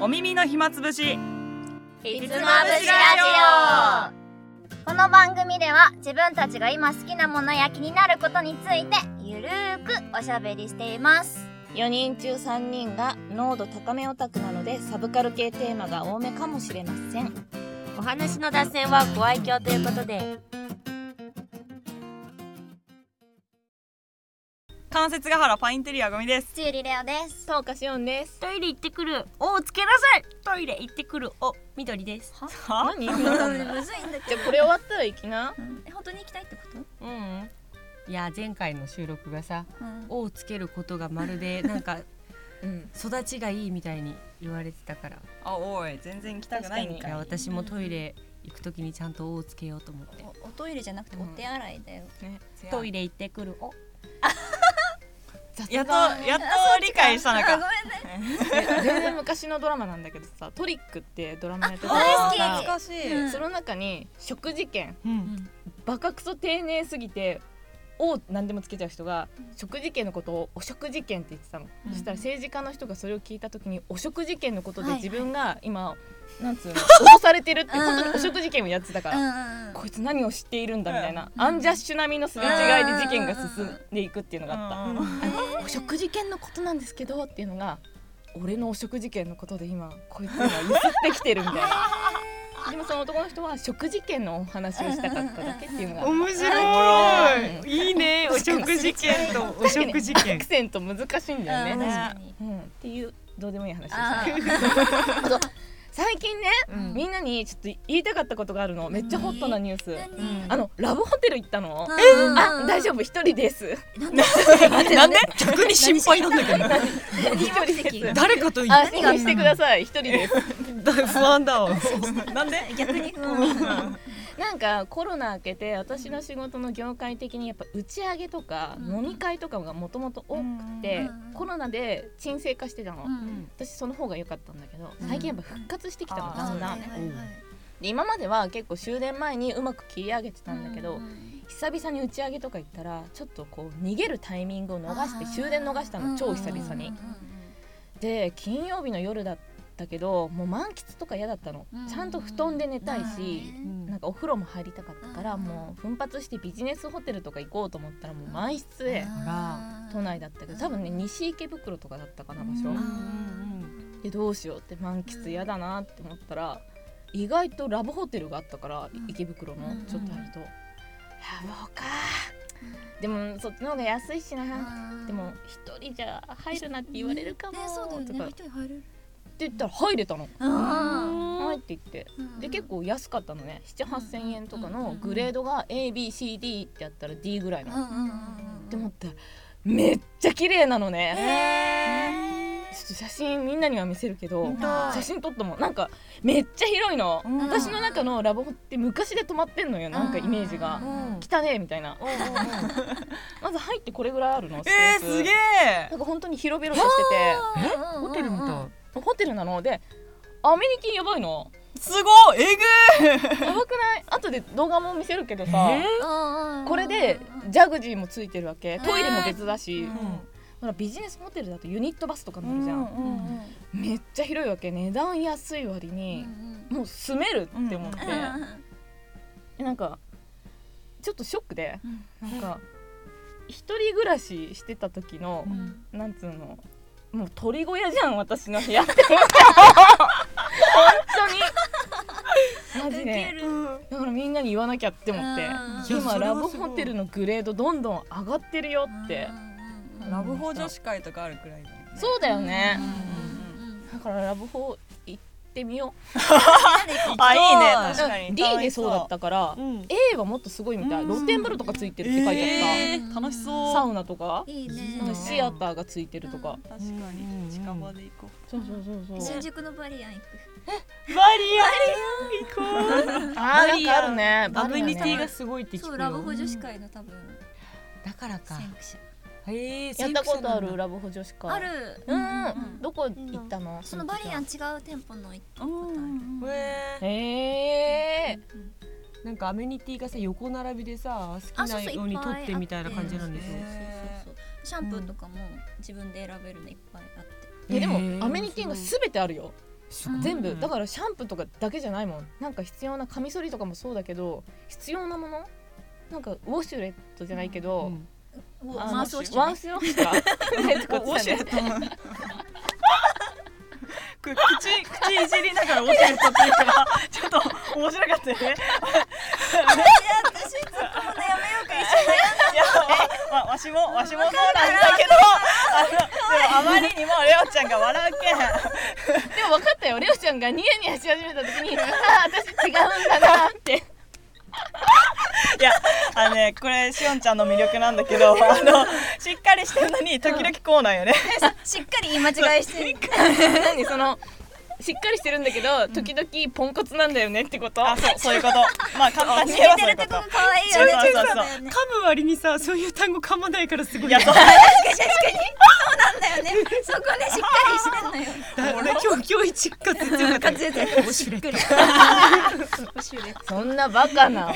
お耳の暇つぶし。ひつまぶしラジオ。この番組では自分たちが今好きなものや気になることについてゆるーくおしゃべりしています。4人中3人が濃度高めオタクなのでサブカル系テーマが多めかもしれません。お話の脱線はご愛嬌ということで関節ヶ原パインテリアゴミです。ちゆりれおです。そうかしおんです。トイレ行ってくる。おつけなさい。トイレ行ってくる。お緑です。は？何？むずいんだじゃあこれ終わったら行きな。え本当に行きたいってこと？うん。いや前回の収録がさうん「お」をつけることがまるで なんかうん。育ちがいいみたいに言われてたから。あおい全然行きたくないんいかいや私もトイレ行くときにちゃんと「お」をつけようと思って。おおトイレじゃなくてお手洗いだよ、トイレ行ってくる。お やっとやっと理解したのか。あごめんね。全然昔のドラマなんだけどさトリックってドラマやってた大好き。さ懐かしい、うんその中に食事券うん。バカクソ丁寧すぎて「お」何でもつけちゃう人が食事券のことを「お食事券」って言ってたの、うん。そしたら政治家の人がそれを聞いた時にお食事券のことではい自分が今、なんつうの 脅されてるってうん本当にお食事券をやってたから、こいつ何を知っているんだみたいな、うんアンジャッシュ並みのすれ違いで事件が進んでいくっていうのがあった、お食事券のことなんですけどっていうのが俺のお食事券のことで今こいつがゆすってきてるみたいな。でもその男の人は食事券のお話をしたかっただけっていうのが面うん白い。いいね。お食事券とお食事ア券クセント難しいんだようん。ね、確かにうん、っていうどうでもいい話であした 最近ね、うん。みんなにちょっと言いたかったことがあるの。めっちゃホットなニュース、何？あのラブホテル行ったの、うん。あ大丈夫？一人です。なんで？なんで？逆に心配なんだけど。誰かと言あってしてください一人です不安だわなんで逆にうんなんかコロナ明けて私の仕事の業界的にやっぱ打ち上げとかうん飲み会とかがもともと多くてうんコロナで沈静化してたの、うん私その方が良かったんだけどうん。最近やっぱ復活してきたのあだんだん。で今までは結構終電前にうまく切り上げてたんだけど、うん久々に打ち上げとか行ったらちょっとこう逃げるタイミングを逃して終電逃したの超久々に。で金曜日の夜だったけどもう満喫とか嫌だったの、うん。ちゃんと布団で寝たいし、うんなんかお風呂も入りたかったから、うん。もう奮発してビジネスホテルとか行こうと思ったらもう満室で、都内だったけど多分ね西池袋とかだったかな場所、うん。でどうしようって満喫嫌だなって思ったら意外とラブホテルがあったから、うん。池袋のうん。ちょっと入ると、ラブホかでもそっちの方が安いしな、でも一人じゃ入るなって言われるかも、ねそうだよとか。っね一人入れる。て言ったら入れたの。あはいって言ってーで結構安かったのね。7,8,000円とかのうんグレードが ABCD ってやったら D ぐらいの。って思ったらめっちゃ綺麗なのね。へちょっと写真みんなには見せるけど写真撮ったもん。なんかめっちゃ広いの、うん。私の中のラボホって昔で止まってんのよなんかイメージが。うん。汚ねえみたいな。まず入ってこれぐらいあるのえーすげえ。なんか本当に広々としてて。ホホテルみたいホテルなのでアメニティやばいの。すごい！えぐやばくない？後で動画も見せるけどさ、えこれでジャグジーもついてるわけ。トイレも別だし、うん。ほらビジネスホテルだとユニットバスとか乗るじゃん、うんめっちゃ広いわけ。値段安い割に、もう住めるって思って、でなんかちょっとショックで、なんか一人暮らししてた時の、なんつうの？もう鳥小屋じゃん私の部屋って思った本当に。マジで。だからみんなに言わなきゃって思って。うん。今ラブホテルのグレードどんどん上がってるよって。ラブホ女子会とかあるくらいだよね。そうだよね。うんだからラブホ行ってみよ あいいね。う確かに。D でそう。だったからうん。A はもっとすごいみたい。うん。露天風呂とかついてるって書いてあえー楽しったそう。サウナとか。いいね。なん。かシアターがついてるとか。確かに。近場で行こそうそうそうそう。新宿のバリアン行く。うバリアン行こう。あーなんかあるね。アメニティががすごいって聞くよ。そうラブホ女子会の多分。だからか。先駆者へえやったことあるララブホ女子会。ある。うん、うん。どこ行ったの？そのバリアン違う店舗の行ったことある。へえなんかアメニティがさ横並びでさ好きあそうそうなようにいってみたいな感じなんですよそうそうそうそうシャンプーとかも自分で選べるのいっぱいあって。いやでもアメニティがすべてあるよ。全部。だからシャンプーとかだけじゃないもん。なんか必要なカミソリとかもそうだけど必要なもの？なんかウォシュレットじゃないけど、あのマウスウォッシュワウスウォッシュか？ウォシュレットもく口口いじりながらウォシュレットっていうかちょっと面白かったよね。いやわわしもわしもそうなんだけどあまりにもレオちゃんが笑うけん。でも分かったよ。レオちゃんがニヤニヤし始めた時にああ私違うんだなっていやあのねこれしおんちゃんの魅力なんだけど あのしっかりしてるのに時々こうなんよね。しっかり言い間違いしてる。何そのしっかりしてるんだけど時々ポンコツなんだよねってこと？あそうそういうこと。まあ簡単に言えばそういうこと可愛いよね。そうそうそう噛む割にさそういう単語噛まないからすごいいやそう。確かに。確かに。そうなんだよね。そこでしっかりしてんのよ。だ俺今日今日一滑舌よかった。滑舌ウォシュレットそんなバカな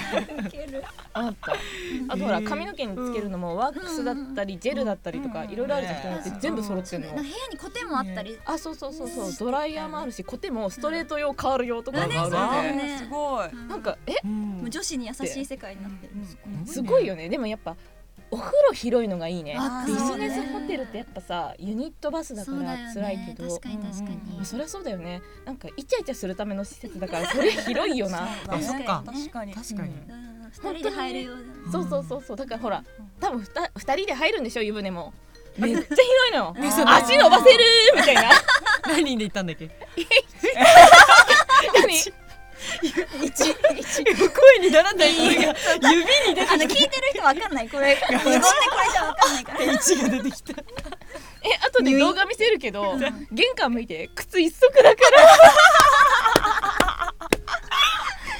あった。あとほら髪の毛につけるのもワックスだったりジェルだったりとかいろいろあるじゃん人て。全部揃ってんの。部屋にコテもあったり。あそうそうそうそう。ドライヤーもあるしコテもストレート用カール用とかもある。あん。でねすごい。なんかえ？もう女子に優しい世界になってる。すごいよね。でもやっぱお風呂広いのがいいね。あビジネスホテルってやっぱさユニットバスだから辛いけど。確かに確かに。まあそりゃそうだよね。なんかイチャイチャするための施設だからそれ広いよな。確かに。確かに。うん二人で入るような。そうそうそうそう。だからほら多分ふた二人で入るんでしょ湯船も。めっちゃ広いの足伸ばせるみたいな。何人で行ったんだっけ？何声にならない声が指に出あの聞いてる人わかんない。これ 無言でこれじゃわかんないから。て1が出てきた。え後で動画見せるけど玄関向いて靴一足だから。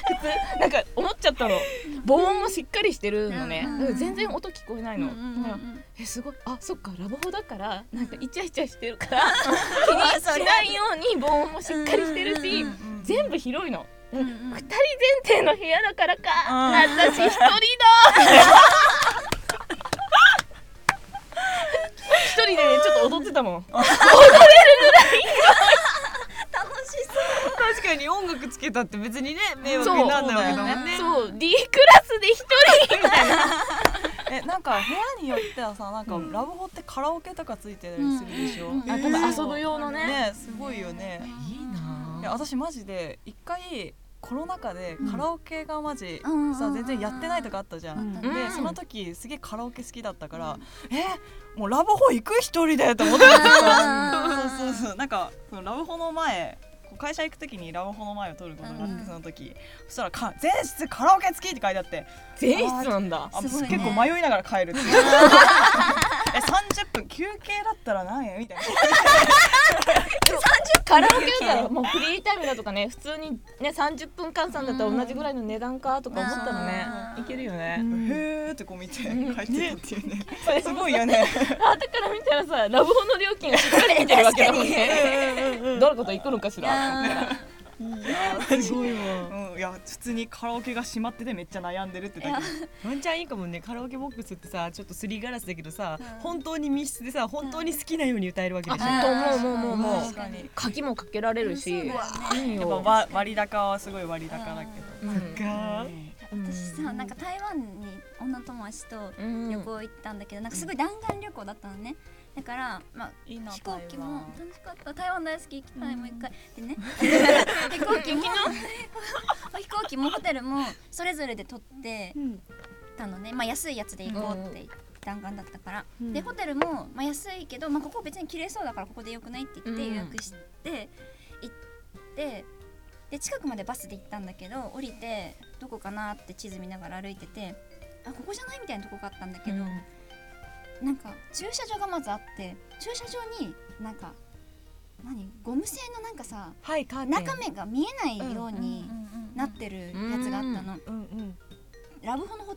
普通なんか思っちゃったの防音もしっかりしてるのね。全然音聞こえないの、うんうんうんだからえすごいあそっかラブホだからなんかイチャイチャしてるから 気にしないように防音もしっかりしてるし、うんうん全部広いの、んうん。二人前提の部屋だからか、うん。私一人だ。一人でねちょっと踊ってたもん。楽し確かに音楽つけたって別にね迷惑にならないわけだもんね。そう D クラスで一人みたいな。えなんか部屋によってはさなんかラブホってカラオケとかついてたりするでしょ、うんうんあ多分遊ぶ用のね。ねすごいよね、いいないや私マジで一回コロナ禍でカラオケがマジ、うんさ全然やってないとかあったじゃん、うんで、うん。その時すげえカラオケ好きだったから、えもうラブホ行く一人でと思ってたんですよ。あそうそうそう。なんかそのラブホの前会社行く時にラブホの前を取ることがあって、うんその時。そしたらか全室カラオケ付きって書いてあって。全室なんだ。結構迷いながら帰るっていう。え 30分休憩だったら何円みたいな。カラオケだったらもうフリータイムだとかね普通にね30分換算だったら同じぐらいの値段かとか思ったらねうん。いけるよね、へーってこう見て帰うんってたって。いうねそれすごいよね。あだから見たらさラブホの料金をしっかり見てるわけだもんね。どれこと行くのかしらすごいわ。うんいや普通にカラオケが閉まっててめっちゃ悩んでるってだけ。ワンちゃんいいかもね。カラオケボックスってさちょっとすりガラスだけどさ、うん。本当に密室でさ本当に好きなように歌えるわけでしょ、あと思うもうもうもう確かに。鍵もかけられるし、そうだよね。いいよ。やっぱ割割高はすごい割高だけど。うん。が私さなんか台湾に女友達とうん。旅行行ったんだけどなんかすごい弾丸旅行だったのね。だからまあいいな飛行機も楽しかった。台湾大好き行きたいもう一回。でね。飛行機も 飛行機もホテルもそれぞれで取ってたのね。まあ安いやつで行こうって弾丸だったから、うん。でホテルも、まあ、安いけど、まあ、ここ別に綺麗そうだからここでよくないって言ってうん。予約して行ってで近くまでバスで行ったんだけど降りてどこかなって地図見ながら歩いててあここじゃない？みたいなとこがあったんだけど、なんか駐車場がまずあって駐車場になんか何？ゴム製のなんかさはい中身が見えないようになってるやつがあったの、うんうんラブホのほ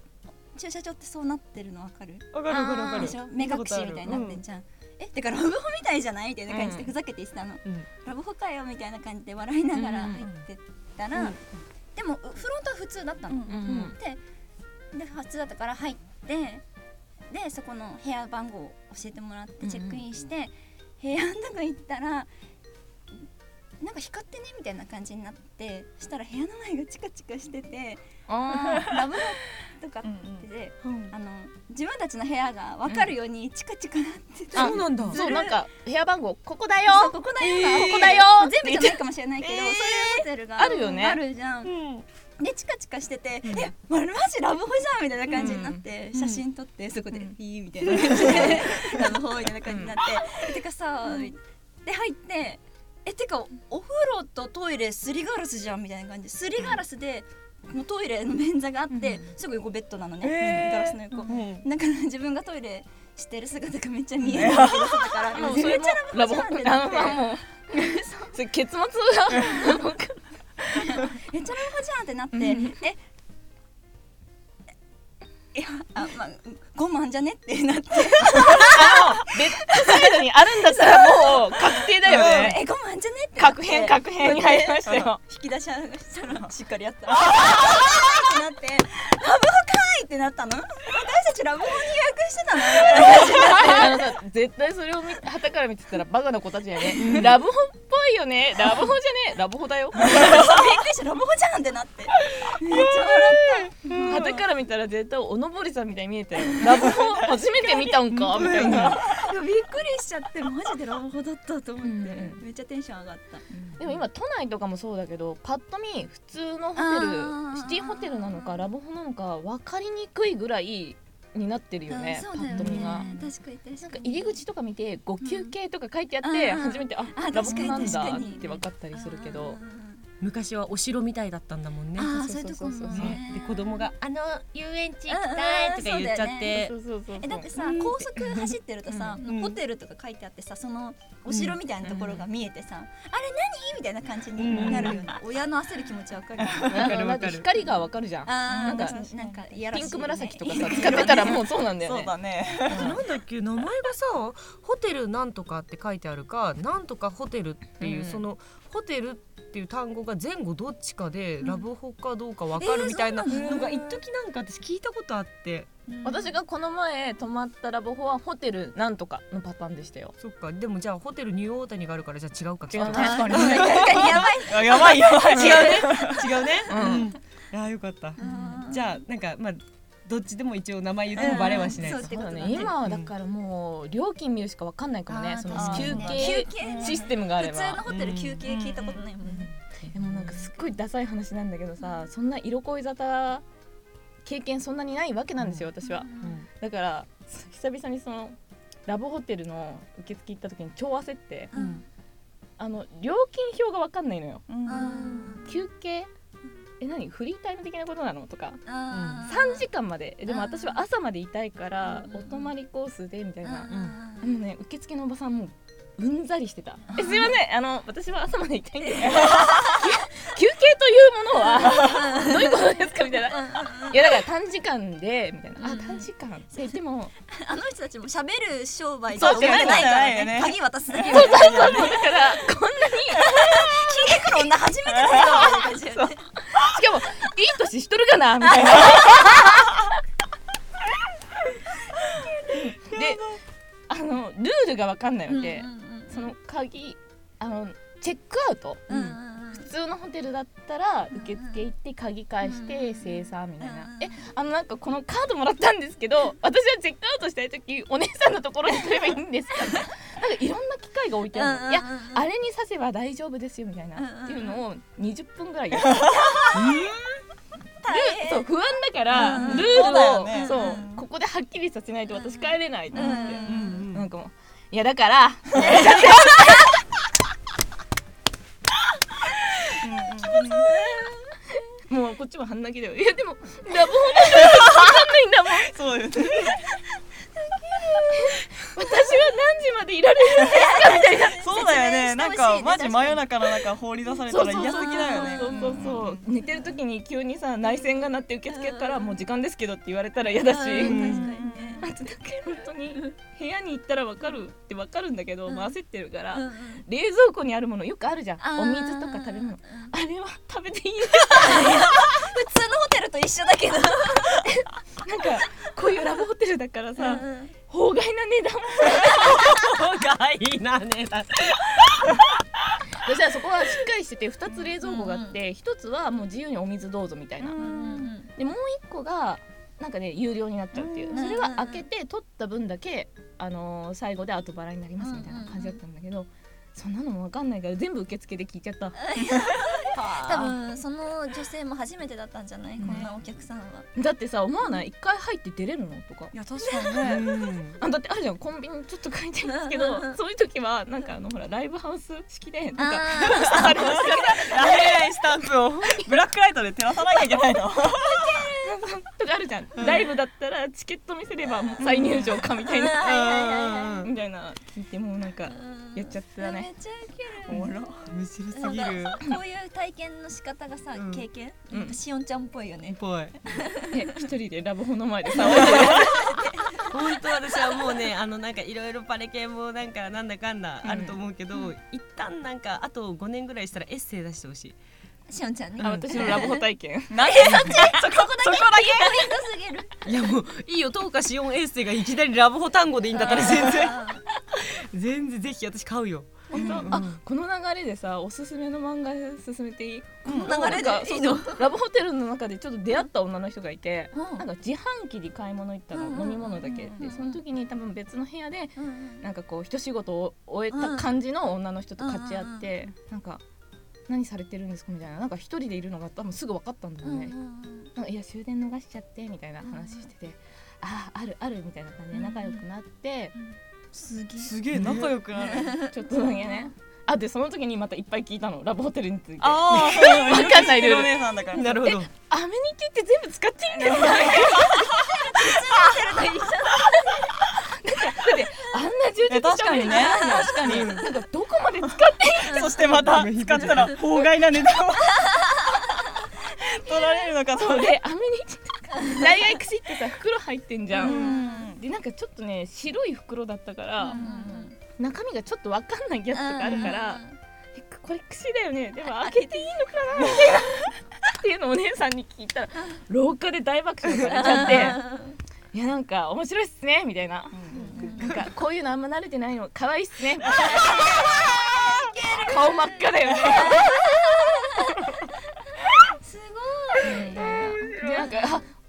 駐車場ってそうなってるのわかる？わかるわかるわかる。でしょ？目隠しみたいになってんじゃん、えてかラブホみたいじゃない？みたいな感じでうん。ふざけて言ってたの、うん。ラブホかよみたいな感じで笑いながら入ってったら、うんでもフロントは普通だったの、うんうん。でで普通だったから入ってでそこの部屋番号を教えてもらってチェックインして、部屋のとこ行ったらなんか光ってねみたいな感じになってしたら部屋の前がチカチカしててあ ラブホとかってで、あの自分たちの部屋が分かるようにチカチカなってて、あそうなんだ。そうなんか部屋番号ここだよ。ここだよ、ここだよ。全部じゃないかもしれないけど、そういうホテルがあるよね。あるじゃん、でチカチカしてて「えマジラブホじゃん」みたいな感じになって、写真撮ってそこで「いい」みたいな感じで「ラブホ」みたいな感じになって「てかさ、で入って「えてかお風呂とトイレすりガラスじゃん」みたいな感じ。ですりガラスで、もうトイレの便座があって、すぐ横ベッドなのね、ガラスの横、だから自分がトイレしてる姿がめっちゃ見える。けど外からもうめっちゃラブホじゃんってなって。結末が めっちゃラブホじゃんってなって、えいやあまあ5万じゃねってなって。ベッドサイドにあるんだったらもう確定だよね。え5万じゃねって確変確変に入りましたよ。引き出ししたらしっかりやったらってなって。ラブホかーいってなったの。私たちラブホに予約してたの。あのさ絶対それを見旗から見てたらバカな子たちやね。ラブホいよね。ラブホじゃね？ラブホだよ。びっくりした。ラブホじゃんってなって。めっちゃ笑った。旗から見たら絶対おのぼりさんみたいに見えたよ。ラブホ初めて見たんかみたいな。びっくりしちゃってマジでラブホだったと思って、うん。めっちゃテンション上がった。でも今都内とかもそうだけどパッと見普通のホテあルー。シティホテルなのかラブホなのか分かりにくいぐらいになってるよねうだよッと見が。ね確かに確か入り口とか見てご休憩とか書いてあって、うん。初めてああラブホなんだって分かったりするけど昔はお城みたいだったんだもんね。ああそそうういう。うとこもね。で子供が「あの遊園地行きうんたい」うんとか言っちゃって。そうそうそう。そうえだってさうん。高速走ってるとさ、うん。ホテルとか書いてあってさそのお城みたいなところが見えてさ、あれ何？みたいな感じになるような、親の焦る気持ちわかる。なんか光が分かるじゃん。なんかなんかいやらしいよね。ピンク紫とかさ使ってたらもうそうなんだよそねうだね。なんだっけ名前がさホテルなんとかって書いてあるかなんとかホテルっていう、うん。そのホテルっていう単語が前後どっちかでラブホかどうかわかるみたいなののが一時なんか私聞いたことあって。私がこの前泊まったラブホはホテルなんとかのパターンでしたよ。そっか。でもじゃあホテルニューオータニがあるからじゃあ違う。か違う確かに。確かに。やばい。あやばいやばい違うね。違うね、うん。いやよかった、うん。じゃあなんかまあどっちでも一応名前言ってもバレはしない、うんそうだね。今はだからもう料金見るしか分かんないかもね。その休憩システムがあれ普通のばホテル休憩聞いたことないもんね、でもなんかすっごいダサい話なんだけどさそんな色恋沙汰経験そんなにないわけなんですよ私は。うんだから久々にそのラブホテルの受付行った時に超焦って。うん。あの料金表が分かんないのよ。うん。あ休憩え何？フリータイム的なことなの？とか。ーあー。3時間まで。でも私は朝までいたいからうんお泊まりコースでみたいな。あーでもね受付のおばさんもううんざりしてた。えすいません。あの私は朝までいたいんです休休憩というものはどういうことですか？みたいな。いやだから短時間でみたいな。あ短時間。って言ってもあの人たちも喋る商売そうと思ってないからそうそうね鍵渡すだけみたいな。そうだからこんなに 聞いてくる女初めてだよしかもいい年しとるかなみたいな。であのルールが分かんないわけ、その鍵あのチェックアウト。普通のホテルだったら受付行って鍵返して精査みたいな。えあのなんかこのカードもらったんですけど私はチェックアウトしたい時お姉さんのところに来ればいいんですか？ななんかいろんな機械が置いてあるの。いやあれに刺せば大丈夫ですよみたいな。うんうんうん。っていうのを20分ぐらいやってそう不安だからうんうんルールをね。そううんここではっきりさせないと私帰れないと思って。うんうんなんかもういやだからもうこっちも半泣きだよ。いやでもラブホなんだから分かんないんだもん。そうよね私は何時までいられるんですか？みたいなそうだよね。なんかマジ真夜中中の中放り出されたら嫌すぎだよね。そうそうそう寝てる時に急にさ内線が鳴って受付からもう時間ですけどって言われたら嫌だし、確かにねあとだけ本当に部屋に行ったら分かるって分かるんだけど、もう焦ってるから、うんうん。冷蔵庫にあるものよくあるじゃん。お水とか食べ物。あれは食べていいんだ 普通のホテルと一緒だけど。なんかこういうラブホテルだからさ、法外な値段もがいいなねだそしたらそこはしっかりしてて2つ冷蔵庫があって1つはもう自由にお水どうぞみたいな。でもう1個がなんかね有料になっちゃうっていう。うんそれは開けて取った分だけ、あのー最後で後払いになりますみたいな感じだったんだけどそんなのも分かんないから全部受付で聞いちゃった 多分その女性も初めてだったんじゃない、こんなお客さんは。だってさ思わない？1回入って出れるのとか。いや確かにね。うん。あだってあるじゃんコンビニちょっと書いてるんですけどそういう時はなんかあのほらライブハウス式でなんかあラインスタンプをブラックライトで照らさなきゃいけないの とかあるじゃん、ライブだったらチケット見せればもう再入場かみたいな。はいはいはいはいみたいな。聞いてもうなんかやっちゃってためっねちゃウケる。おもろ。面白すぎる。こういう体験の仕方がさ、うん。経験、うん。なんかしおんちゃんっぽいよね、ぽい。で一人でラブホの前で騒いでる本当私はもうねあのなんかいろいろパレ系もなんかなんだかんだあると思うけど、一旦なんかあと5年ぐらいしたらエッセイ出してほしいしおんちゃんね。あ私のラブホ体験。なんでそっちそこそこだけポイントすぎる。いやもういいよ。東華シオンエッセイがいきなりラブホ単語でいいんだったら全然。全然ぜひ私買うよ。本当、うん。あこの流れでさおすすめの漫画進めていい？この流れでいいの？そうそう。ラブホテルの中でちょっと出会った女の人がいて、うん。なんか自販機に買い物行ったの、飲み物だけ、うんでその時に多分別の部屋でなんかこう一仕事を終えた感じの女の人と勝ち合って、なんか何されてるんですか？みたいな。なんか一人でいるのが多分すぐ分かったんだよね、うんうんいや終電逃しちゃってみたいな話してて、あああるあるみたいな感じで仲良くなって、すげえ。すげえ仲良くなる。ちょっとだけね。あでその時にまたいっぱい聞いたの。ラブホテルについて。ああそうわかんないルールお姉さんだから。なるほど。アメニティって全部使っ ていいんですかあんな充実え確かにね確かになんかどこまで使っそしてまた使ったら法外な値段を取られるのかと。のでアメニティ大概串ってさ袋入ってんじゃん、うん。でなんかちょっとね白い袋だったから、うん。中身がちょっとわかんないやつとかあるから、えこれ串だよね。でも開けていいのかな？みたいなっていうのをお姉さんに聞いたら廊下で大爆笑されちゃっていやなんか面白いっすねみたいな、なんかこういうのあんま慣れてないの可愛いっすね 顔真っ赤だよね。すでなんか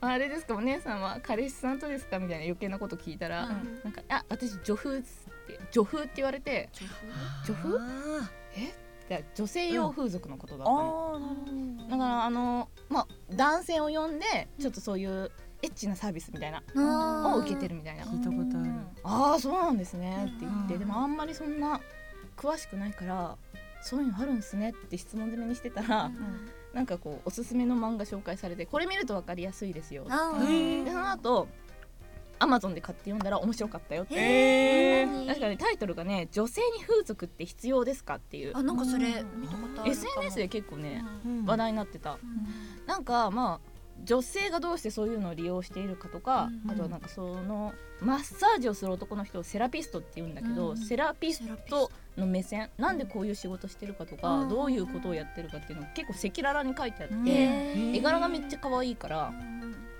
ああれですかお姉さんは彼氏さんとですかみたいな余計なこと聞いたら、うん。なんかあ私女風っすって女風って言われて女風？あで女性用風俗のことだったの、ああなるほど。だからあのまあ男性を呼んでちょっとそういうエッチなサービスみたいなごいを受けてるみたいな。聞いたことある。ああそうなんですね。って言って、うん。でもあんまりそんな詳しくないからそういうのあるんですねって質問攻めにしてたら、なんかこうおすすめの漫画紹介されてこれ見ると分かりやすいですよ。でその後アマゾンで買って読んだら面白かったよって。確かにタイトルがね「女性に風俗って必要ですか?」っていう。あなんかそれ見たことある SNS で結構ねうん。話題になってた。なんかまあ女性がどうしてそういうのを利用しているかとか、うん。あとはなんかそのマッサージをする男の人をセラピストって言うんだけど、うん。セラピスセラピストの目線なんでこういう仕事してるかとか、うん。どういうことをやってるかっていうのが結構赤裸々に書いてあって、絵柄がめっちゃ可愛いから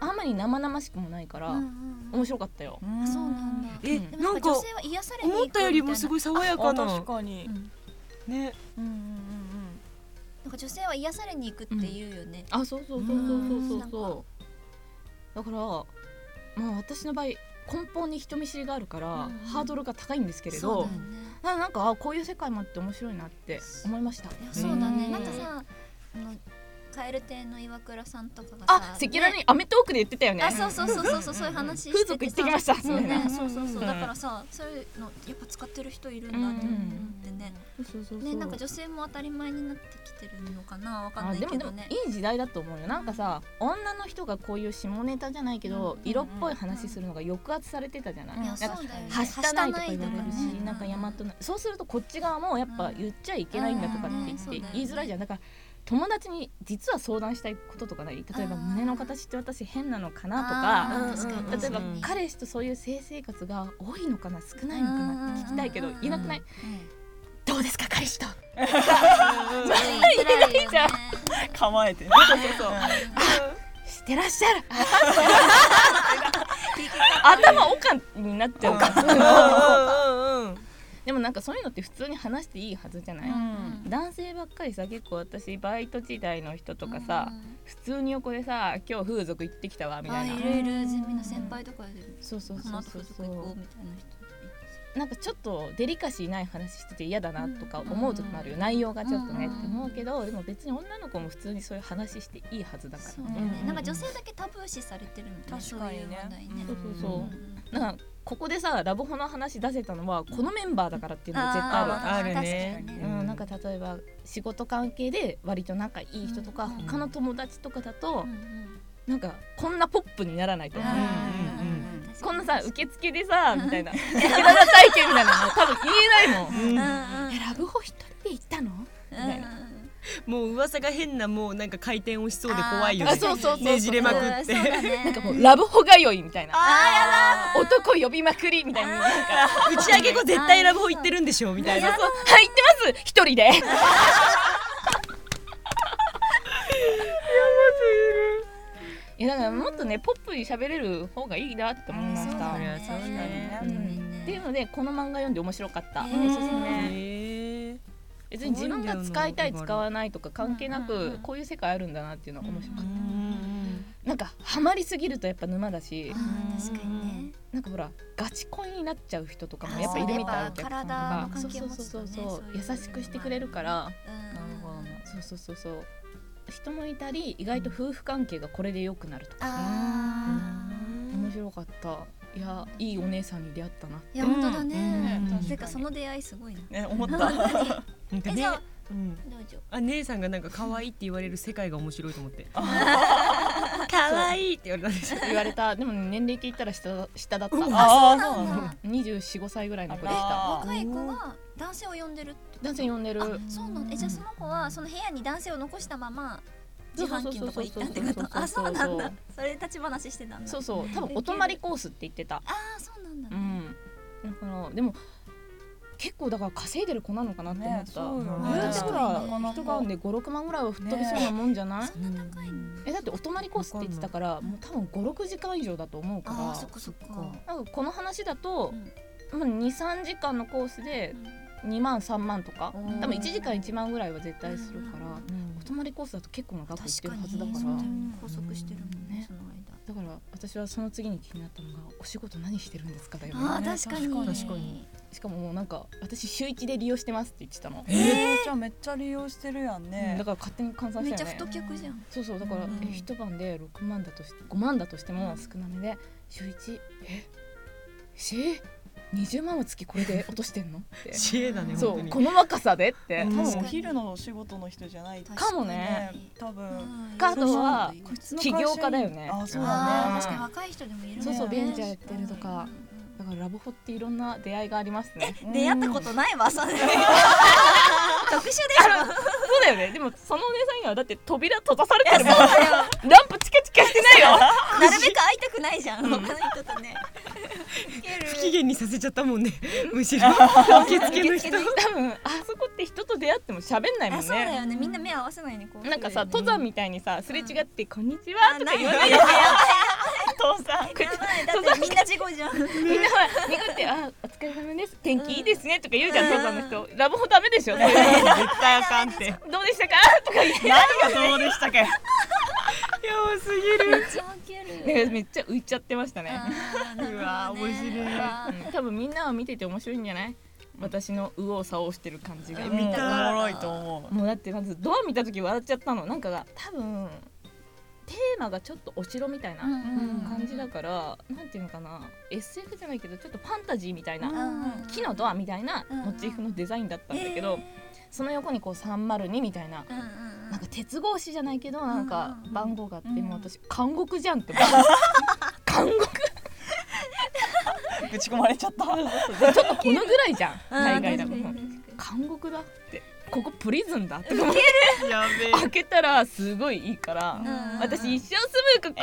あんまり生々しくもないから、うんうん面白かったよ。あそうなんだ。えなんか女性は癒されに行く思ったよりもすごいい爽やあかな確かに。うん。ね。うんうんうんなんか女性は癒されに行くっていうよね。あそうそうそうそうそうそう。そうだからまあ私の場合根本に人見知りがあるから、うん。ハードルが高いんですけれどそうだよねななんかあこういう世界もあって面白いなって思いました。そうだね。ん。なんかさカエル亭の岩倉さんとかがあさ赤裸々にアメトークで言ってたよね。あそうそうそうそうそうそういう話しててさ風俗行ってきました。そうね。そうそうそうう。んだからさそういうのやっぱ使ってる人いるんだって思ってね。ねなんか女性も当たり前になってきてるのかなわかんないあでもでもけどねいい時代だと思うよ。なんかさ女の人がこういう下ネタじゃないけど、うん色っぽい話するのが抑圧されてたじゃない、いやなんかそうだよね。はしたないとか言われるし、なんか大和なそうするとこっち側もやっぱ言っちゃいけないんだとかって言って言いづらいじゃん。だから友達に実は相談したいこととかない？例えばうん胸の形って私変なのかなとか例えばうん彼氏とそういう性生活が多いのかな少ないのかなって聞きたいけどうんいなくない？どうですか彼氏と？言いづらいじゃん。構えてね。そうそうしてらっしゃる。頭おかんになっちゃうでもなんかそういうのって普通に話していいはずじゃない、うん。男性ばっかりさ結構私バイト時代の人とかさ、うん。普通に横でさ今日風俗行ってきたわみたいな。あいるいるゼミの先輩とかでそうそうそうそう風俗行こうみたいな人。なんかちょっとデリカシーない話してて嫌だなとか思う時もあるよ、内容がちょっとねって思うけどでも別に女の子も普通にそういう話していいはずだからね、うんなんか女性だけタブー視されてるもんね確かにね。そういうね。そうそうそう。うん。なんかここでさラブホの話出せたのはこのメンバーだからっていうのが絶対ある。あるね。うん、なんか例えば仕事関係で割と仲いい人とか、うん他の友達とかだと、うんうん。なんかこんなポップにならないと思う、こんなさ受付でさうん。みたいな。赤裸々体験みたいなの多分言えないもん、うんうんうん。えラブホ一人で行ったの？みたいな、もう噂が変なもうなんか回転をしそうで怖いよね。あそうそうそうねじれまくって。なんかもうラブホ通いみたいな。あ男呼びまくりみたいな。なんか打ち上げ後絶対ラブホ行ってるんでしょみたいな。そうそう。はい行ってます。一人で。いやだからもっとねポップに喋れる方がいいなって思いました、うんそうだね。うん。っていうのでこの漫画読んで面白かった、おすすめへえ別に自分が使いたい使わないとか関係なくこういう世界あるんだなっていうのは面白かっうた、んなんかハマりすぎるとやっぱ沼だし確かにね。なんかほらガチ恋になっちゃう人とかもあやっぱいるみたいそうやっぱお客さん体のがそうそう。そうそう優しくしてくれるから。そうそうそうそう。人もいたり意外と夫婦関係がこれで良くなるとか。あ面白かったいやいいお姉さんに出会ったなーいや本当だね。うんてかその出会いすごいなね思った。なんかねえじゃあうん。どうぞ。あ姉さんがなんか可愛いって言われる世界が面白いと思って。可愛いって言われた。んでしょ言われた。でもね年齢聞いたら下下だった。ああそうなんだ。245歳ぐらいの子でしあたら若い子が男性を呼んでるって男性呼んでる。あそうなんえじゃあその子はその部屋に男性を残したまま自販機のとこ行ったってことあそうなんだ。それ立ち話してたんだ。そうそう。多分お泊まりコースって言ってた。ああそうなんだ。ねうん。だからでも結構だから稼いでる子なのかなって思った、ねそうよね。言うてほらなかなか一晩で56万ぐらいは吹っ飛びそうなもんじゃない、そんな高いのえ。だってお泊まりコースって言ってたからもう多分56時間以上だと思うから。あーそっかそっか。なんかこの話だとうん、まあ、23時間のコースで2万3万とか。うん。多分1時間1万ぐらいは絶対するから、うん。お泊まりコースだと結構な額いってるはずだから。拘束してるもんねねその間。だから私はその次に気になったのがお仕事何してるんですかだよあねー確かに。確かに。しかももうなんか私週1で利用してますって言ってたの、えー、じゃあめっちゃ利用してるやんうん。ねだから勝手に換算したよね。めっちゃ太客じゃん。そうそうだから、うん。え一晩で6万だとして5万だとしても少なめで週1え？し20万は月これで落としてんの？って。知恵だねそ本当に。うこの若さでって、多分お昼のお仕事の人じゃない。とかもね多分うん。かあとは起業家だよね。あそうあだね。ー確かに若い人でもいるそうそうベンチャーやってるとかだからラブホっていろんな出会いがありますね。うん出会ったことないわそれ。特殊でしそうだよね。でもそのお姉さんにはだって扉閉ざされてるもん。ランプチカチカしてないよ。ょ なるべく会いたくないじゃん。他の人とね不機嫌にさせちゃったもんね。むしろ。受付の人。多分あそこって人と出会っても喋んないもんあそうだね。よねみんな目合わせないねこう。なんかさ登山みたいにさすれ違って「こんにちは」とか言わなないいよね父さんやばい。だってみんな事故じゃん。みんなほらにぐって「あお疲れ様です天気いいですね」とか言うじゃん登山の人。ラブホダメでしょ絶対あかんって。やどうでしたか？とか言って何がどうでしたっけばすぎる めっちゃ浮いちゃってましたね。ね。うわー面白い。多分みんなは見てて面白いんじゃない？私の右往左往してる感じが。見た。からもろいと思う。もうだってまずドア見た時笑っちゃったの。なんかが多分テーマがちょっとお城みたいなうんうん感じだから、なんていうのかな SF じゃないけどちょっとファンタジーみたいな、うん木のドアみたいなうんモチーフのデザインだったんだけど、えその横にこう302みたいな。なんか鉄格子じゃないけどなんかうん番号があって、うんもう私監獄じゃんって 監獄？ぶち込まれちゃった。ちょっとこのぐらいじゃんうん。海外だと。確かに確か監獄だってここプリズンだって思って。やべえ。開けたらすごいいいから、うん。私一生住むここ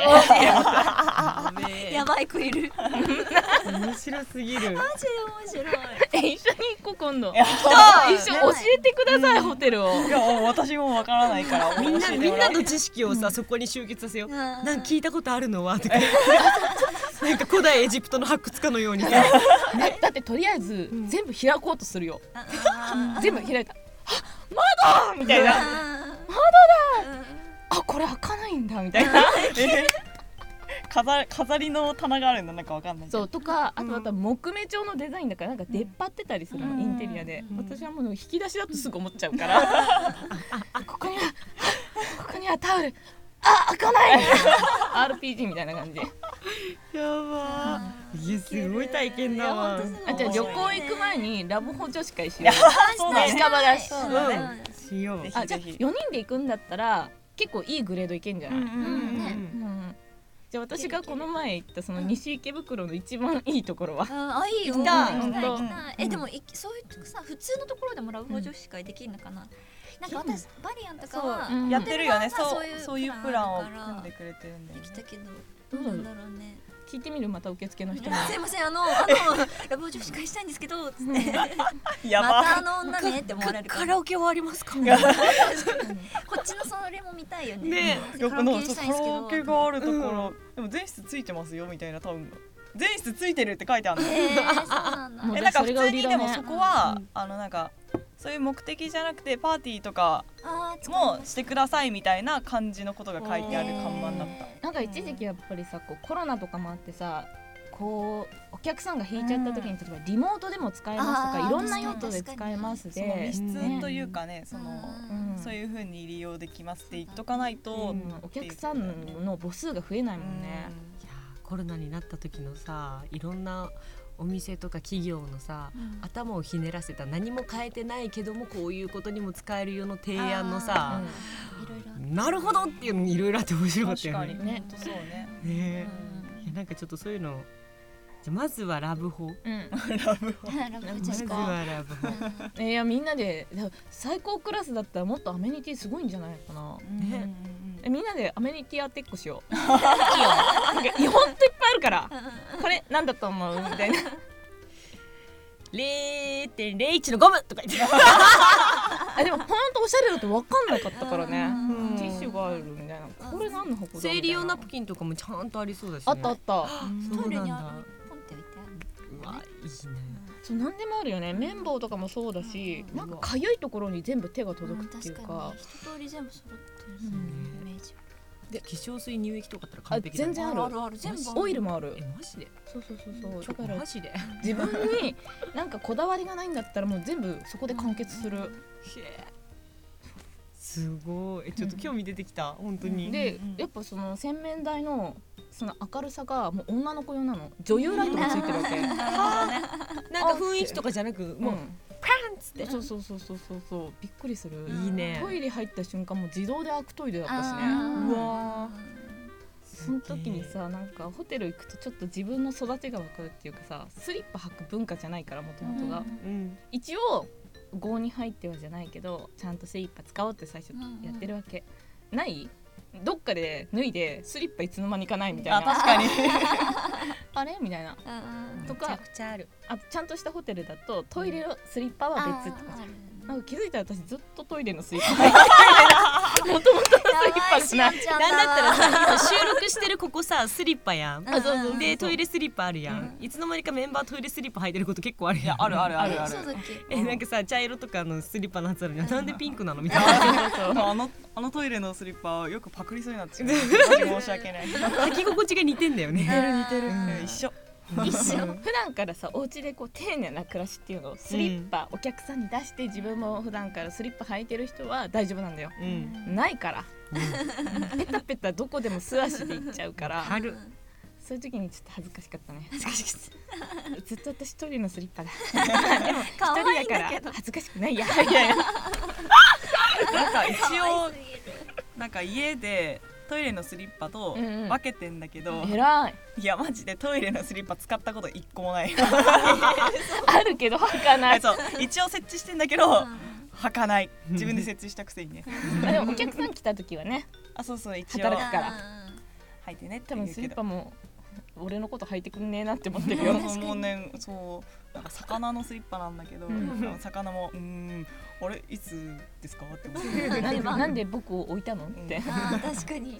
やばい子いる。面白すぎる。マジで面白い。え一緒に行こう今度。一緒教えてください、ホテルを。いや私もわからないからみんなみんなの知識をさそこに集結させよう。なんか聞いたことあるのは？と かなんか古代エジプトの発掘家のようにさ。だだってとりあえずん。全部開こうとするよ。あ全部開いたあ窓みたいな。あこれ開かないんだみたいな。え飾飾りの棚があるんだなんかわかんないそうとかあとまた木目調のデザインだからなんか出っ張ってたりするの、うん。インテリアで、うん。私はもう引き出しだとすぐ思っちゃうから。あここにはここにはタオルあ開かない。RPG みたいな感じ。やば。ーいやすごい体験だわ。あじゃあ旅行行く前にラブホ女子会しよう。そうだね。近場だし。そうだね。しよう。あじゃあ4人で行くんだったら結構いいグレードいけんじゃない、うんうんじゃあ私がこの前行ったその西池袋の一番いいところは？ああいいよ。行きたい。行きたいえでもいそういうさ普通のところでもラブホ女子会できるのかな？なんか私バリアンとかはやってるよね。まあそうそういうプランを組んでくれてるんだよね。できたけどどどううだろうんなだろうね。聞いてみる？また受付の人に。すいませんあの あのラブホ女子会したいんですけど やば。またあの女ねって思われるカラオケはありますか？こっちのそれも見たいよね。ねカラオケしたいんですけど。カラオケがあるところ、でも全室ついてますよみたいな多分。全室ついてるって書いてあるのえなんか普通にでもそこは、うん。あのなんかそういう目的じゃなくてパーティーとかもしてくださいみたいな感じのことが書いてある看板だった。なんか一時期やっぱりさこうコロナとかもあってさこうお客さんが引いちゃった時に例えばリモートでも使えますとかいろんな用途で使えますそので密ね。室というかね、その、うん。そういう風に利用できますって言っとかないと、うん。お客さんの母数が増えないもんね。いやーコロナになった時のさいろんなお店とか企業のさ頭をひねらせた何も変えてないけどもこういうことにも使えるよの提案のさいろいろあなるほどっていうのにいろいろあって面白かった確かによね。ね本当そうね。ねいやなんかちょっとそういうのじゃあまずはラブホうん。ラブホ。まずはラブホいやみんなでだ最高クラスだったらもっとアメニティすごいんじゃないかな。ね。えみんなでアメニティ当てっこしよ。う。いいよ。なんかほんといっぱいあるから。これなんだと思うみたいな。0.01のゴムとか言って。あでもほんとおしゃれだと分かんなかったからね。うんティッシュがあるみたいな。これ何の箱だ生理用ナプキンとかもちゃんとありそうだし、ね、あったあった。そうトイレなんだにある。ポンって置いてある。うわいいね。そう何でもあるよね。綿棒とかもそうだし、うん。なんか痒いところに全部手が届くっていう確かに。一通り全部揃ってるうん。イメージで化粧水乳液とかあったらあ完璧だね全然ある。あるある。全部オイルもある。え。マジで？そうそうそうそう。だからマジで？へ自分になんかこだわりがないんだったらもう全部そこで完結する。えすごい。えちょっと興味出てきた。本当に。でうんうん。やっぱその洗面台のその明るさがもう女の子用なの。女優ライトがついてるわけ。なんか雰囲気とかじゃなくもう、つって。そうそうそうそうそうそう。びっくりする。いいね。トイレ入った瞬間もう自動で開くトイレだったしね。うわその時にさなんかホテル行くとちょっと自分の育ちが分かるっていうかさスリッパ履く文化じゃないからもともとが、うん。一応郷に入ってはじゃないけどちゃんとスリッパ使おうって最初やってるわけ、ない？どっかで脱いでスリッパいつの間にかないみたいあな確かに。あれみたいな。うんとかある。あとちゃんとしたホテルだとトイレのスリッパは別とかあーあるなんか気づいたら私ずっとトイレのスリッパもともとのスリッパがないちゃんなんだったらさ今収録してるここさスリッパやん。あそうそう。そうでトイレスリッパあるやん、いつの間にかメンバートイレスリッパ履いてること結構あるやん。あるあるあるある。えなんかさ茶色とかのスリッパのやつあるじゃん。なんでピンクなのみたいな。あのあのトイレのスリッパはよくパクリそうになってしまう。申し訳ない。似履き心地が似てんだよね。てる似てる。うん。一緒。一緒。普段からさお家でこう丁寧な暮らしっていうのをスリッパ、お客さんに出して自分も普段からスリッパ履いてる人は大丈夫なんだよ。うん。ないから。ペタペタどこでも素足で行っちゃうから。春そういう時にちょっと恥ずかしかったね。ずっと私一人のスリッパだ。可愛い一人だから恥ずかしくないや。いやいや なんか一応なんか家でトイレのスリッパとうんうん分けてんだけど、偉いいやマジでトイレのスリッパ使ったこと一個もない。あるけど履かないそう一応設置してんだけど履かない。自分で設置したくせにね。あでもお客さん来た時はねあそうそう一応働くから履いてねって多分スリ。ッパも俺のこと履いてくんねえなって思ってるよ。そうもうねそうなんか魚のスリッパなんだけど、うん。魚もうーんあれいつですかって思って。なんでなんで僕を置いたの？って、あー確かに。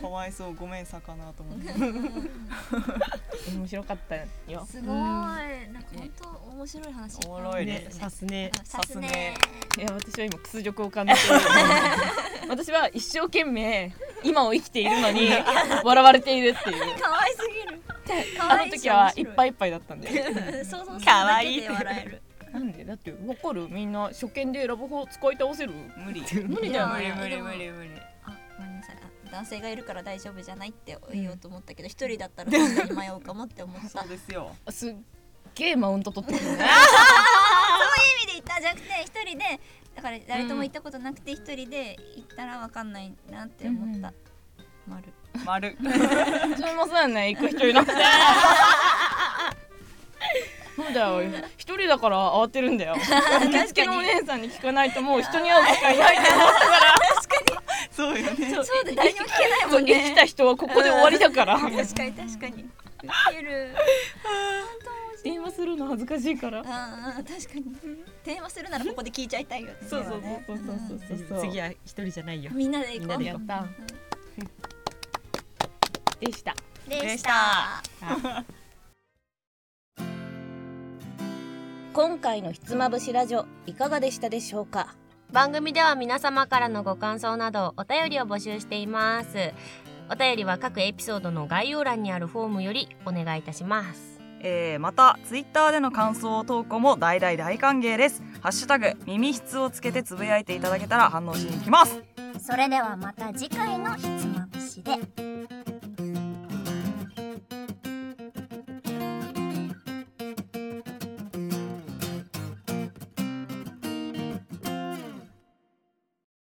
かわいそうごめん魚と思って。面白かったよ。すごい。なんか本当面白い話おもろいね。ね。さすね。さすね。いや私は今屈辱を感じている。私は一生懸命今を生きているのに笑われているっていう。可愛すぎる。あの時はいっぱいいっぱいだったんで。想像する可愛い。だけで笑える。なんで？だってわかる？みんな初見でラブホ使い倒せる？無理。無理だよ無理ね無理無理無理。あごめんなさい。あ男性がいるから大丈夫じゃないって言おうと思ったけど一人だったら確かに迷うかもって思った。そうですよ。すっげえマウント取ってくるね。意味で言ったんじゃなくて一人でだから誰とも行ったことなくて一人で行ったらわかんないなって思った、丸。丸。それもそうやね。行く人いなくて。そうだよ一人だから慌てるんだよ。受付のお姉さんに聞かないともう人に会う機会ないと思ったからそうよね。そうで誰にも聞けないもんね。た人はここで終わりだから。確かに確かに。ウケる 電話するの恥ずかしいから。ああ確かに。電話するならここで聞いちゃいたいよね。そうそうそうそうそう。そう次は一人じゃないよ。みんなで行こう。やった。でした。でした。今回のひつまぶしラジオいかがでしたでしょうか？番組では皆様からのご感想などお便りを募集しています。お便りは各エピソードの概要欄にあるフォームよりお願いいたしますえー、またツイッターでの感想投稿も大大大歓迎です。ハッシュタグ耳質をつけてつぶやいていただけたら反応しに行きます。それではまた次回のひつまぶしで